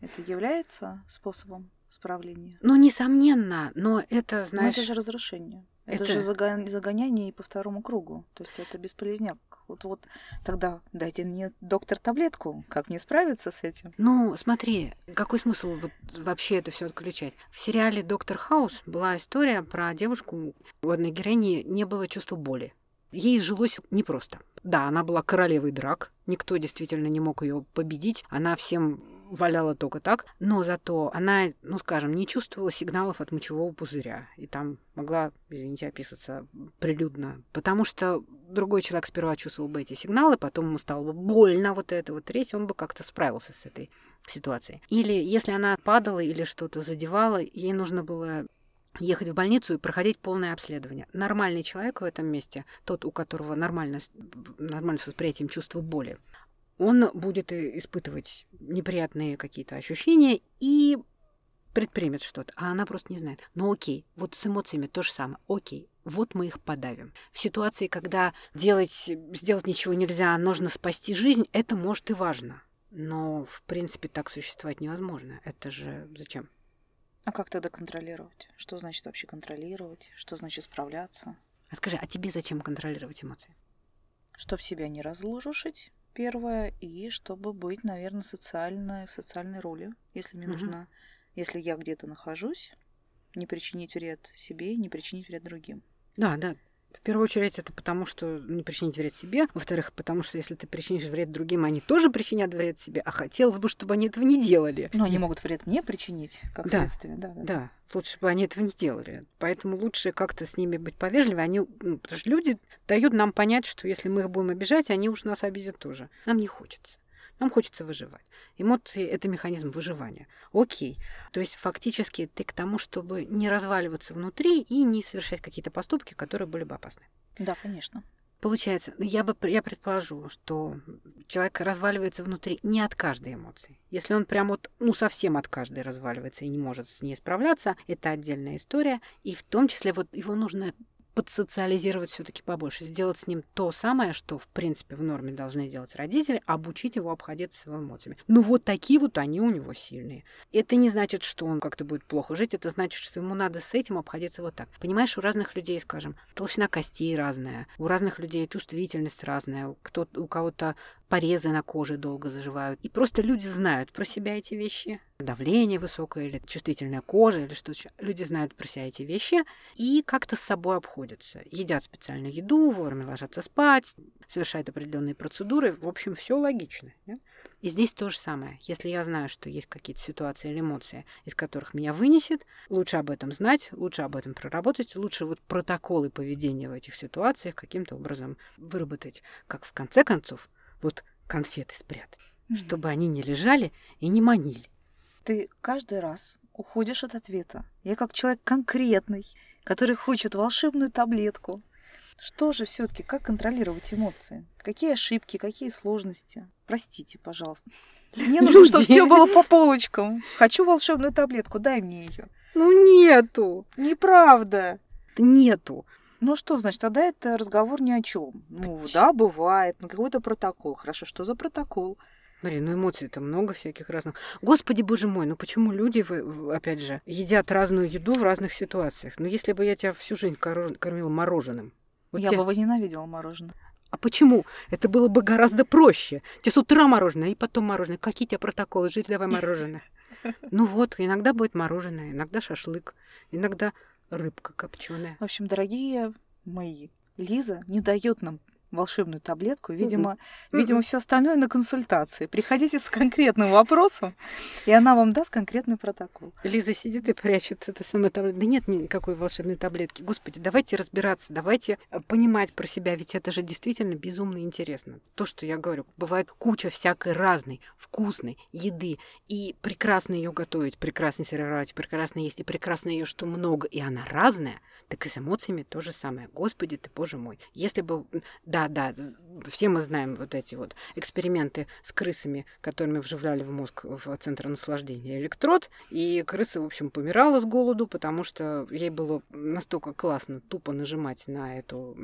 B: это является способом справления?
A: Ну, несомненно, но это, знаешь...
B: Но это же разрушение. Это, это... же загоняние по второму кругу. То есть это бесполезняк. Вот, вот тогда дайте мне, доктор, таблетку. Как мне справиться с этим?
A: Ну, смотри, какой смысл вот вообще это все отключать? В сериале «Доктор Хаус» была история про девушку, у одной героини не было чувства боли. Ей жилось непросто. Да, она была королевой драк, никто действительно не мог ее победить, она всем валяла только так, но зато она, ну скажем, не чувствовала сигналов от мочевого пузыря, и там могла, извините, описаться прилюдно, потому что другой человек сперва чувствовал бы эти сигналы, потом ему стало бы больно вот это вот третий, он бы как-то справился с этой ситуацией. Или если она падала или что-то задевала, ей нужно было ехать в больницу и проходить полное обследование. Нормальный человек в этом месте, тот, у которого нормально, нормально с восприятием чувства боли, он будет испытывать неприятные какие-то ощущения и предпримет что-то, а она просто не знает. Ну окей, вот с эмоциями то же самое. Окей, вот мы их подавим. В ситуации, когда делать, сделать ничего нельзя, нужно спасти жизнь, это может и важно. Но, в принципе, так существовать невозможно. Это же зачем?
B: А как тогда контролировать? Что значит вообще контролировать? Что значит справляться?
A: А скажи, а тебе зачем контролировать эмоции?
B: Чтоб себя не разлужушить, первое, и чтобы быть, наверное, социальной, в социальной роли. Если мне угу. нужно, если я где-то нахожусь, не причинить вред себе, не причинить вред другим.
A: Да, да, в первую очередь это потому, что не причинить вред себе. Во-вторых, потому что если ты причинишь вред другим, они тоже причинят вред себе. А хотелось бы, чтобы они этого не делали.
B: Но они могут вред мне причинить, как да, следствие. Да,
A: да, да. да. Лучше бы они этого не делали. Поэтому лучше как-то с ними быть повежливее. Они, ну, потому что люди дают нам понять, что если мы их будем обижать, они уж нас обидят тоже. Нам не хочется. Нам хочется выживать. Эмоции – это механизм выживания. Окей. То есть фактически ты к тому, чтобы не разваливаться внутри и не совершать какие-то поступки, которые были бы опасны.
B: Да, конечно.
A: Получается, я бы я предположу, что человек разваливается внутри не от каждой эмоции. Если он прям вот, ну, совсем от каждой разваливается и не может с ней справляться, это отдельная история. И в том числе вот его нужно подсоциализировать все-таки побольше, сделать с ним то самое, что, в принципе, в норме должны делать родители, обучить его обходиться с эмоциями. Ну, вот такие вот они у него сильные. Это не значит, что он как-то будет плохо жить, это значит, что ему надо с этим обходиться вот так. Понимаешь, у разных людей, скажем, толщина костей разная, у разных людей чувствительность разная, кто, у кого-то порезы на коже долго заживают. И просто люди знают про себя эти вещи. Давление высокое или чувствительная кожа или что-то. Люди знают про себя эти вещи и как-то с собой обходятся. Едят специальную еду, вовремя ложатся спать, совершают определенные процедуры. В общем, все логично. Нет? И здесь то же самое. Если я знаю, что есть какие-то ситуации или эмоции, из которых меня вынесет, лучше об этом знать, лучше об этом проработать, лучше вот протоколы поведения в этих ситуациях каким-то образом выработать. Как в конце концов вот конфеты спрятать, mm-hmm. чтобы они не лежали и не манили.
B: Ты каждый раз уходишь от ответа. Я как человек конкретный, который хочет волшебную таблетку. Что же все-таки, как контролировать эмоции? Какие ошибки, какие сложности? Простите, пожалуйста. Мне нужно, чтобы все было по полочкам. Хочу волшебную таблетку, дай мне ее.
A: Ну нету.
B: Неправда.
A: Нету.
B: Ну что, значит, тогда это разговор ни о чем. Ну да, бывает, ну какой-то протокол. Хорошо, что за протокол?
A: Смотри, ну эмоций-то много всяких разных. Господи, боже мой, ну почему люди, опять же, едят разную еду в разных ситуациях? Ну если бы я тебя всю жизнь кормила мороженым.
B: Вот я тебя... бы возненавидела мороженое.
A: А почему? Это было бы гораздо проще. Тебе с утра мороженое, и потом мороженое. Какие у тебя протоколы? Жить давай мороженое. <laughs> Ну вот, иногда будет мороженое, иногда шашлык, иногда рыбка копченая.
B: В общем, дорогие мои, Лиза не дает нам волшебную таблетку. Видимо, видимо, все остальное на консультации. Приходите с конкретным вопросом, и она вам даст конкретный протокол.
A: Лиза сидит и прячет это самое таблетку. Да нет никакой волшебной таблетки. Господи, давайте разбираться, давайте э, понимать про себя, ведь это же действительно безумно интересно. То, что я говорю, бывает куча всякой разной, вкусной еды, и прекрасно ее готовить, прекрасно сервировать, прекрасно есть, и прекрасно ее что много, и она разная, так и с эмоциями то же самое. Господи ты, боже мой. Если бы, да, да, все мы знаем вот эти вот эксперименты с крысами, которыми вживляли в мозг в центр наслаждения электрод, и крыса, в общем, помирала с голоду, потому что ей было настолько классно тупо нажимать на эту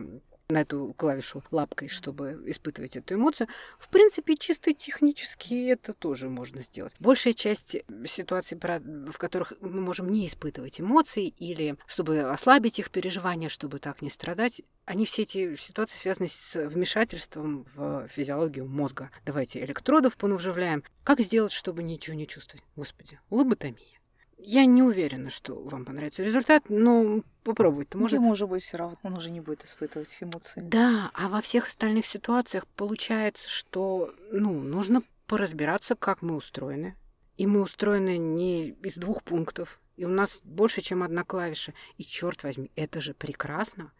A: на эту клавишу лапкой, чтобы испытывать эту эмоцию. В принципе, чисто технически это тоже можно сделать. Большая часть ситуаций, в которых мы можем не испытывать эмоций или чтобы ослабить их переживания, чтобы так не страдать, они все эти ситуации связаны с вмешательством в физиологию мозга. Давайте электродов понавживляем. Как сделать, чтобы ничего не чувствовать? Господи, лоботомия. Я не уверена, что вам понравится результат, но попробовать-то
B: можно.
A: Ему
B: может быть все равно, он уже не будет испытывать эмоции.
A: Да, а во всех остальных ситуациях получается, что ну, нужно поразбираться, как мы устроены. И мы устроены не из двух пунктов. И у нас больше, чем одна клавиша. И черт возьми, это же прекрасно.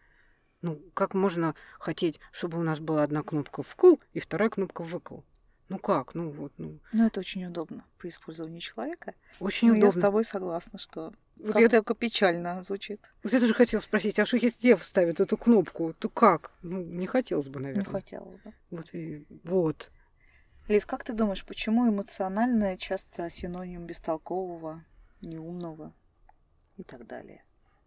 A: Ну, как можно хотеть, чтобы у нас была одна кнопка вкл и вторая кнопка выкл? Ну как? Ну вот, ну.
B: Ну это очень удобно при использовании человека.
A: Очень
B: Но
A: удобно.
B: Я с тобой согласна, что вот как я... печально звучит.
A: Вот я тоже хотела спросить, а что если Дев ставит эту кнопку, то как? Ну, не хотелось бы, наверное.
B: Не хотелось бы.
A: Вот, и, вот.
B: Лиз, как ты думаешь, почему эмоциональное часто синоним бестолкового, неумного и так далее?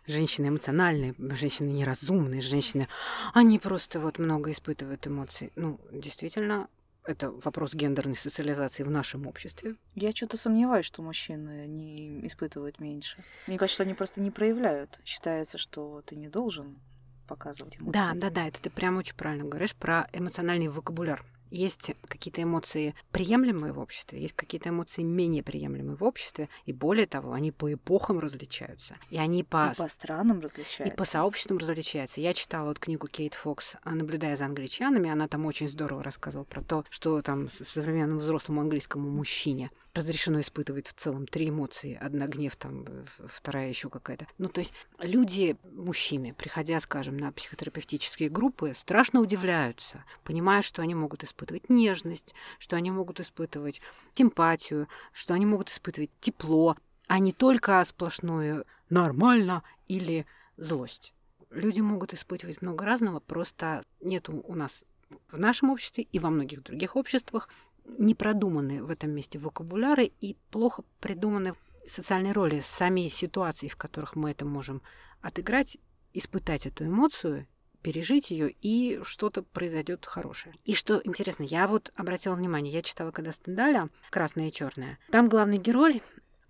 A: Женщины эмоциональные, женщины неразумные, женщины, они просто вот много испытывают эмоций. Ну, действительно, это вопрос гендерной социализации в нашем обществе.
B: Я что-то сомневаюсь, что мужчины не испытывают меньше. Мне кажется, что они просто не проявляют. Считается, что ты не должен показывать эмоции.
A: Да, да, да, это ты прям очень правильно говоришь про эмоциональный вокабуляр. Есть какие-то эмоции приемлемые в обществе, есть какие-то эмоции менее приемлемые в обществе, и более того, они по эпохам различаются. И они по...
B: И по странам различаются.
A: И по сообществам различаются. Я читала вот книгу Кейт Фокс «Наблюдая за англичанами», она там очень здорово рассказывала про то, что там в современном взрослому английскому мужчине разрешено испытывать в целом три эмоции. Одна гнев, там, вторая еще какая-то. Ну, то есть люди, мужчины, приходя, скажем, на психотерапевтические группы, страшно удивляются, понимая, что они могут испытывать испытывать нежность, что они могут испытывать симпатию, что они могут испытывать тепло, а не только сплошное «нормально» или «злость». Люди могут испытывать много разного, просто нет у нас в нашем обществе и во многих других обществах не продуманы в этом месте вокабуляры и плохо придуманы социальные роли, сами ситуации, в которых мы это можем отыграть, испытать эту эмоцию пережить ее, и что-то произойдет хорошее. И что интересно, я вот обратила внимание, я читала когда Стендаля «Красное и черное». Там главный герой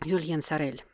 A: Юльен Сорель.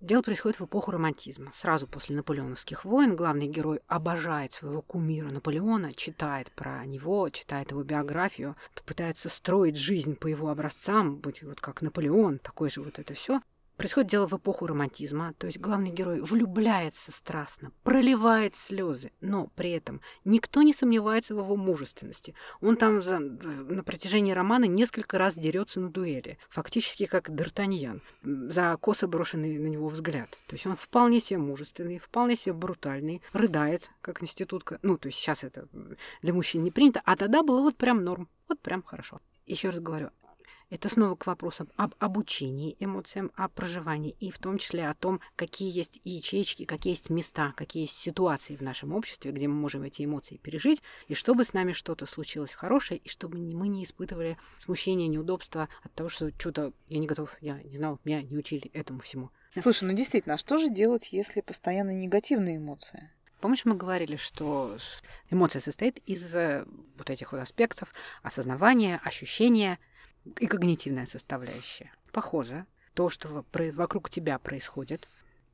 A: Дело происходит в эпоху романтизма. Сразу после наполеоновских войн главный герой обожает своего кумира Наполеона, читает про него, читает его биографию, пытается строить жизнь по его образцам, быть вот как Наполеон, такой же вот это все. Происходит дело в эпоху романтизма, то есть главный герой влюбляется страстно, проливает слезы, но при этом никто не сомневается в его мужественности. Он там за, на протяжении романа несколько раз дерется на дуэли, фактически как Д'Артаньян, за косо брошенный на него взгляд. То есть он вполне себе мужественный, вполне себе брутальный, рыдает, как институтка. Ну, то есть сейчас это для мужчин не принято, а тогда было вот прям норм, вот прям хорошо. Еще раз говорю, это снова к вопросам об обучении эмоциям, о проживании и в том числе о том, какие есть ячейки, какие есть места, какие есть ситуации в нашем обществе, где мы можем эти эмоции пережить, и чтобы с нами что-то случилось хорошее, и чтобы мы не испытывали смущения, неудобства от того, что что-то я не готов, я не знал, меня не учили этому всему.
B: Слушай, ну действительно, а что же делать, если постоянно негативные эмоции?
A: Помнишь, мы говорили, что эмоция состоит из э, вот этих вот аспектов осознавания, ощущения, и когнитивная составляющая. Похоже, то, что вокруг тебя происходит,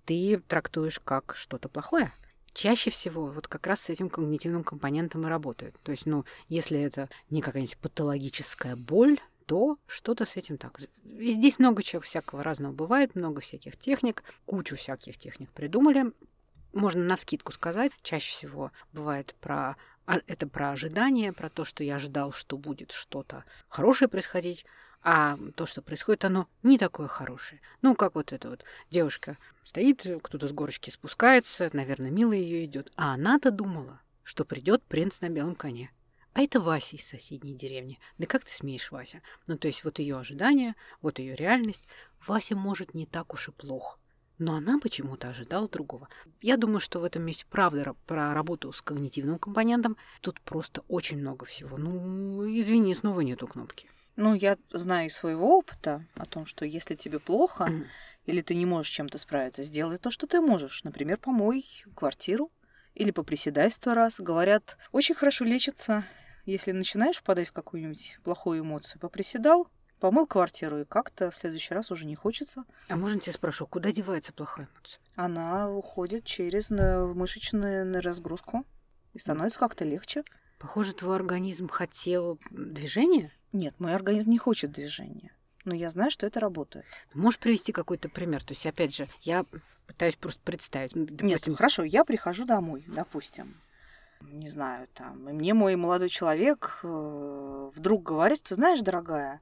A: ты трактуешь как что-то плохое. Чаще всего вот как раз с этим когнитивным компонентом и работают. То есть, ну, если это не какая-нибудь патологическая боль, то что-то с этим так. И здесь много чего всякого разного бывает, много всяких техник, кучу всяких техник придумали. Можно на вскидку сказать, чаще всего бывает про а это про ожидание, про то, что я ждал, что будет что-то хорошее происходить, а то, что происходит, оно не такое хорошее. Ну, как вот эта вот девушка стоит, кто-то с горочки спускается, наверное, мило ее идет, а она-то думала, что придет принц на белом коне. А это Вася из соседней деревни. Да как ты смеешь, Вася? Ну, то есть вот ее ожидания, вот ее реальность. Вася может не так уж и плохо. Но она почему-то ожидала другого. Я думаю, что в этом месте правда про работу с когнитивным компонентом. Тут просто очень много всего. Ну, извини, снова нету кнопки.
B: Ну, я знаю из своего опыта о том, что если тебе плохо mm. или ты не можешь чем-то справиться, сделай то, что ты можешь. Например, помой квартиру или поприседай сто раз. Говорят, очень хорошо лечится, если начинаешь впадать в какую-нибудь плохую эмоцию. Поприседал, помыл квартиру, и как-то в следующий раз уже не хочется.
A: А можно тебя спрошу, куда девается плохая эмоция?
B: Она уходит через мышечную разгрузку и становится как-то легче.
A: Похоже, твой организм хотел движения?
B: Нет, мой организм не хочет движения. Но я знаю, что это работает.
A: Можешь привести какой-то пример? То есть, опять же, я пытаюсь просто представить. Ну,
B: допустим... Нет, хорошо, я прихожу домой, допустим. Не знаю, там, и мне мой молодой человек э, вдруг говорит, ты знаешь, дорогая,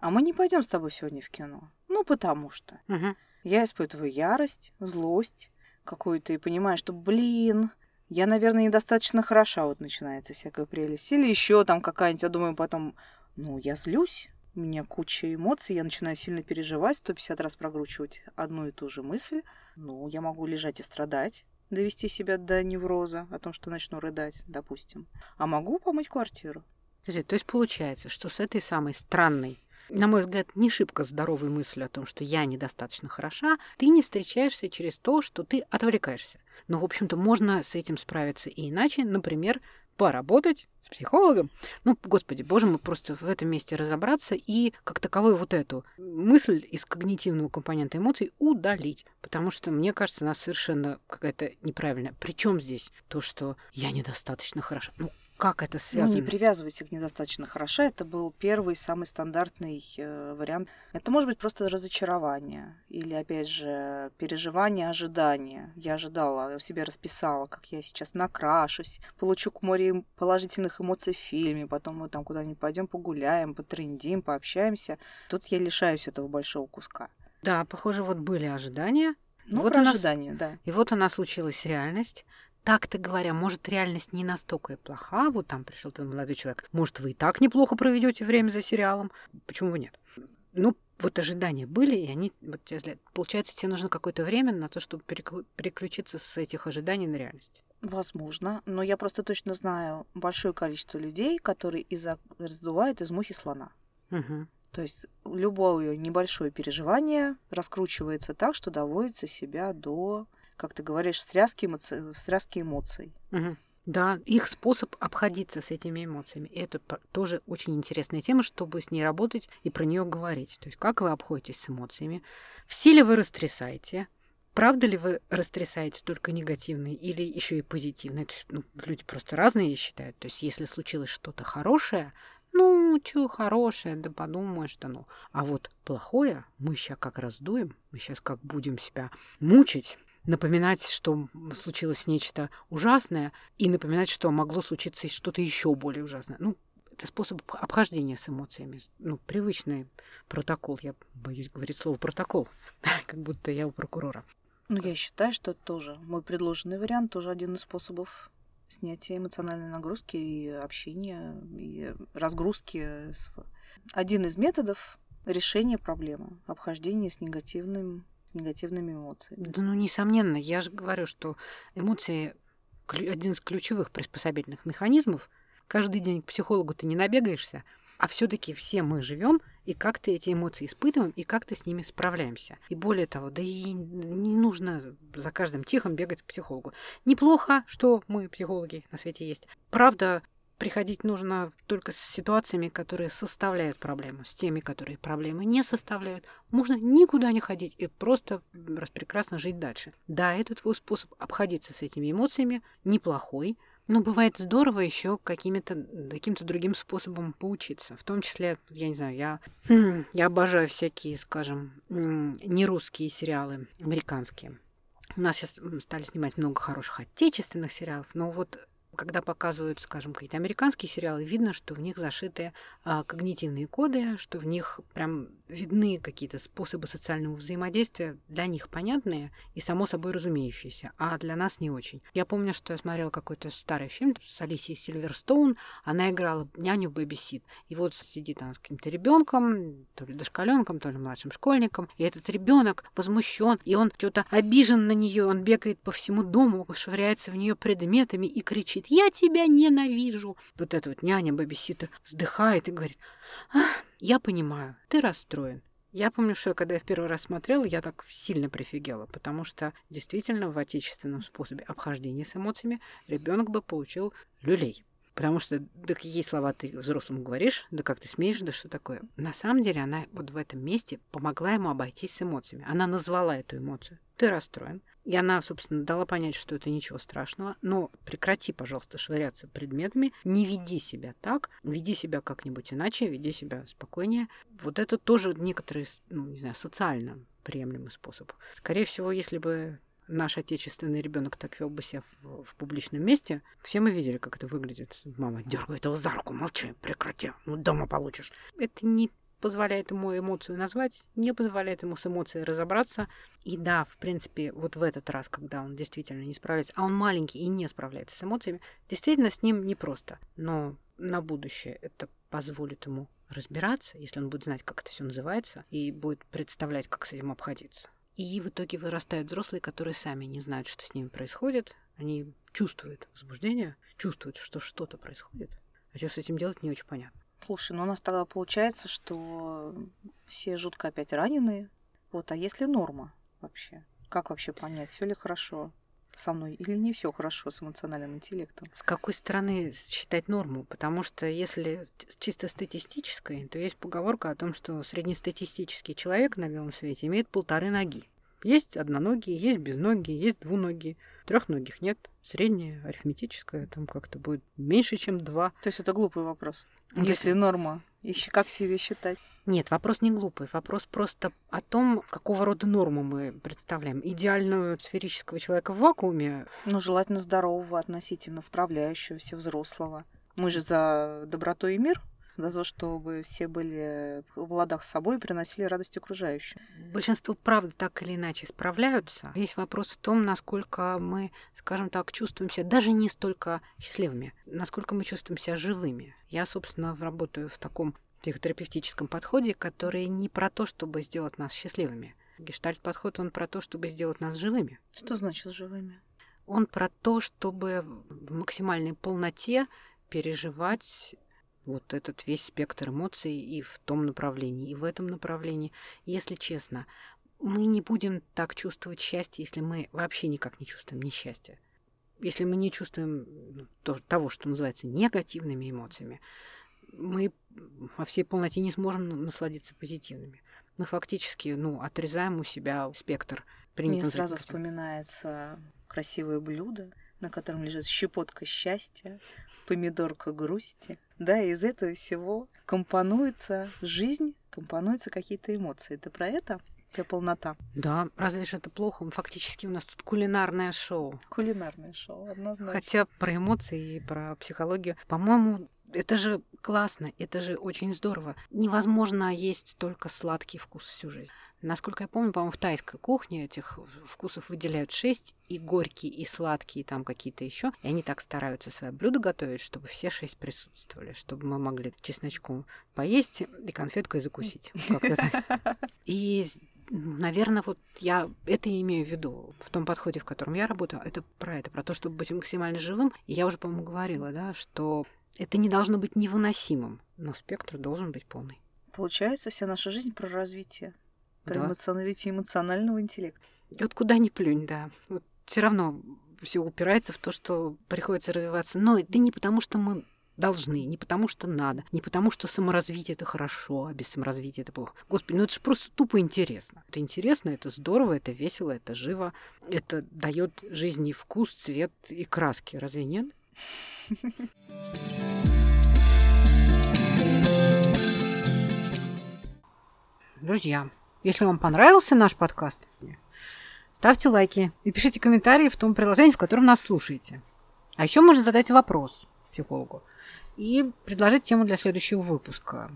B: а мы не пойдем с тобой сегодня в кино. Ну, потому что.
A: Угу.
B: Я испытываю ярость, злость какую-то и понимаю, что, блин, я, наверное, недостаточно хороша, вот начинается всякая прелесть. Или еще там какая-нибудь, я думаю, потом, ну, я злюсь, у меня куча эмоций, я начинаю сильно переживать, 150 раз прогручивать одну и ту же мысль. Ну, я могу лежать и страдать, довести себя до невроза о том, что начну рыдать, допустим. А могу помыть квартиру.
A: Подожди, то есть получается, что с этой самой странной на мой взгляд, не шибко здоровой мыслью о том, что я недостаточно хороша, ты не встречаешься через то, что ты отвлекаешься. Но, в общем-то, можно с этим справиться и иначе, например, поработать с психологом. Ну, господи, боже мой, просто в этом месте разобраться и как таковую вот эту мысль из когнитивного компонента эмоций удалить. Потому что, мне кажется, она совершенно какая-то неправильная. Причем здесь то, что я недостаточно хороша. Ну, как это связано?
B: Ну, не привязывайся к недостаточно хорошо. Это был первый, самый стандартный э, вариант. Это может быть просто разочарование или, опять же, переживание, ожидание. Я ожидала, себе расписала, как я сейчас накрашусь, получу к море положительных эмоций в фильме, потом мы там куда-нибудь пойдем погуляем, потрендим, пообщаемся. Тут я лишаюсь этого большого куска.
A: Да, похоже, вот были ожидания.
B: Ну,
A: вот
B: про
A: она,
B: ожидания, да.
A: И вот она случилась реальность так-то говоря, может, реальность не настолько и плоха, вот там пришел твой молодой человек, может, вы и так неплохо проведете время за сериалом, почему бы нет? Ну, вот ожидания были, и они, вот, получается, тебе нужно какое-то время на то, чтобы переключиться с этих ожиданий на реальность.
B: Возможно, но я просто точно знаю большое количество людей, которые из раздувают из мухи слона.
A: Угу.
B: То есть любое небольшое переживание раскручивается так, что доводится себя до как ты говоришь, встряски, эмоци... встряски эмоций.
A: Угу. Да, их способ обходиться с этими эмоциями. И это тоже очень интересная тема, чтобы с ней работать и про нее говорить. То есть как вы обходитесь с эмоциями? Все ли вы растрясаете? Правда ли вы растрясаете только негативные или еще и позитивные? То есть, ну, люди просто разные считают. То есть если случилось что-то хорошее, ну, что хорошее, да подумаешь, да ну. А вот плохое мы сейчас как раздуем, мы сейчас как будем себя мучить, напоминать, что случилось нечто ужасное, и напоминать, что могло случиться что-то еще более ужасное. Ну, это способ обхождения с эмоциями. Ну, привычный протокол. Я боюсь говорить слово протокол, <laughs> как будто я у прокурора.
B: Ну, я считаю, что это тоже мой предложенный вариант, тоже один из способов снятия эмоциональной нагрузки и общения, и разгрузки. Один из методов решения проблемы, обхождения с негативным негативными эмоциями.
A: Да, ну, несомненно. Я же говорю, что эмоции один из ключевых приспособительных механизмов. Каждый день к психологу ты не набегаешься, а все-таки все мы живем и как-то эти эмоции испытываем, и как-то с ними справляемся. И более того, да и не нужно за каждым тихом бегать к психологу. Неплохо, что мы, психологи, на свете есть. Правда, приходить нужно только с ситуациями, которые составляют проблему. С теми, которые проблемы не составляют, можно никуда не ходить и просто распрекрасно жить дальше. Да, это твой способ обходиться с этими эмоциями неплохой, но бывает здорово еще какими-то каким-то другим способом поучиться. В том числе, я не знаю, я, хм, я обожаю всякие, скажем, нерусские сериалы, американские. У нас сейчас стали снимать много хороших отечественных сериалов, но вот когда показывают, скажем, какие-то американские сериалы, видно, что в них зашиты а, когнитивные коды, что в них прям видны какие-то способы социального взаимодействия, для них понятные и само собой разумеющиеся, а для нас не очень. Я помню, что я смотрела какой-то старый фильм с Алисией Сильверстоун, она играла няню Бэби Сид, и вот сидит она с каким-то ребенком, то ли дошкаленком, то ли младшим школьником, и этот ребенок возмущен, и он что-то обижен на нее, он бегает по всему дому, швыряется в нее предметами и кричит «Я тебя ненавижу!» Вот эта вот няня, бэбиситер, вздыхает и говорит «Я понимаю, ты расстроен. Я помню, что когда я в первый раз смотрела, я так сильно прифигела, потому что действительно в отечественном способе обхождения с эмоциями ребенок бы получил люлей. Потому что, да какие слова ты взрослому говоришь, да как ты смеешь, да что такое. На самом деле она вот в этом месте помогла ему обойтись с эмоциями. Она назвала эту эмоцию. Ты расстроен. И она, собственно, дала понять, что это ничего страшного. Но прекрати, пожалуйста, швыряться предметами. Не веди себя так. Веди себя как-нибудь иначе, веди себя спокойнее. Вот это тоже некоторый, ну, не знаю, социально приемлемый способ. Скорее всего, если бы наш отечественный ребенок так вел бы себя в, в публичном месте, все мы видели, как это выглядит. Мама дергает его за руку, молчи, прекрати, ну дома получишь. Это не позволяет ему эмоцию назвать, не позволяет ему с эмоцией разобраться. И да, в принципе, вот в этот раз, когда он действительно не справляется, а он маленький и не справляется с эмоциями, действительно с ним непросто. Но на будущее это позволит ему разбираться, если он будет знать, как это все называется, и будет представлять, как с этим обходиться. И в итоге вырастают взрослые, которые сами не знают, что с ними происходит. Они чувствуют возбуждение, чувствуют, что что-то происходит. А что с этим делать, не очень понятно.
B: Слушай, ну у нас тогда получается, что все жутко опять раненые. Вот, а если норма вообще? Как вообще понять, все ли хорошо? со мной или не все хорошо с эмоциональным интеллектом.
A: С какой стороны считать норму? Потому что если чисто статистической, то есть поговорка о том, что среднестатистический человек на белом свете имеет полторы ноги. Есть одноногие, есть безногие, есть двуногие. Трехногих нет. Средняя арифметическая там как-то будет меньше, чем два.
B: То есть это глупый вопрос. Ну, если норма, ищи как себе считать?
A: Нет, вопрос не глупый. Вопрос просто о том, какого рода норму мы представляем. Идеальную сферического человека в вакууме.
B: Ну, желательно здорового, относительно справляющегося, взрослого. Мы же за доброту и мир за то, чтобы все были в ладах с собой и приносили радость окружающим.
A: Большинство, правда, так или иначе справляются. Весь вопрос в том, насколько мы, скажем так, чувствуем себя даже не столько счастливыми, насколько мы чувствуем себя живыми. Я, собственно, работаю в таком психотерапевтическом подходе, который не про то, чтобы сделать нас счастливыми. Гештальт-подход, он про то, чтобы сделать нас живыми.
B: Что значит живыми?
A: Он про то, чтобы в максимальной полноте переживать вот этот весь спектр эмоций и в том направлении, и в этом направлении. Если честно, мы не будем так чувствовать счастье, если мы вообще никак не чувствуем несчастья. Если мы не чувствуем ну, то, того, что называется негативными эмоциями, мы во всей полноте не сможем насладиться позитивными. Мы фактически ну, отрезаем у себя спектр.
B: Мне сразу вспоминается красивое блюдо, на котором лежит щепотка счастья, помидорка грусти. Да, из этого всего компонуется жизнь, компонуются какие-то эмоции. Ты про это? Вся полнота.
A: Да, разве же это плохо? Фактически у нас тут кулинарное шоу.
B: Кулинарное шоу, однозначно.
A: Хотя про эмоции и про психологию, по-моему, это же классно, это же очень здорово. Невозможно есть только сладкий вкус всю жизнь. Насколько я помню, по-моему, в тайской кухне этих вкусов выделяют шесть, и горькие, и сладкие, и там какие-то еще. И они так стараются свои блюда готовить, чтобы все шесть присутствовали, чтобы мы могли чесночком поесть и конфеткой закусить. И наверное, вот я это имею в виду в том подходе, в котором я работаю. Это про это, про то, чтобы быть максимально живым. И я уже, по-моему, говорила, да, что это не должно быть невыносимым, но спектр должен быть полный.
B: Получается, вся наша жизнь про развитие, про да. развитие эмоционального интеллекта.
A: Вот куда ни плюнь, да. Вот все равно все упирается в то, что приходится развиваться. Но это не потому, что мы должны, не потому что надо, не потому что саморазвитие это хорошо, а без саморазвития это плохо. Господи, ну это же просто тупо интересно. Это интересно, это здорово, это весело, это живо, это дает жизни вкус, цвет и краски. Разве нет? <laughs> Друзья, если вам понравился наш подкаст, ставьте лайки и пишите комментарии в том приложении, в котором нас слушаете. А еще можно задать вопрос психологу и предложить тему для следующего выпуска.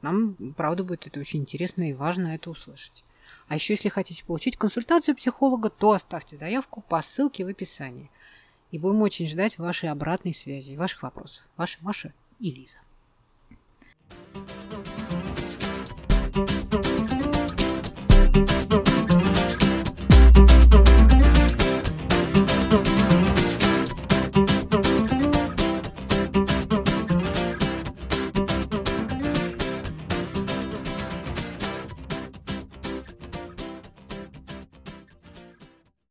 A: Нам, правда, будет это очень интересно и важно это услышать. А еще, если хотите получить консультацию психолога, то оставьте заявку по ссылке в описании – и будем очень ждать вашей обратной связи, ваших вопросов. Ваша Маша и Лиза. Thank you.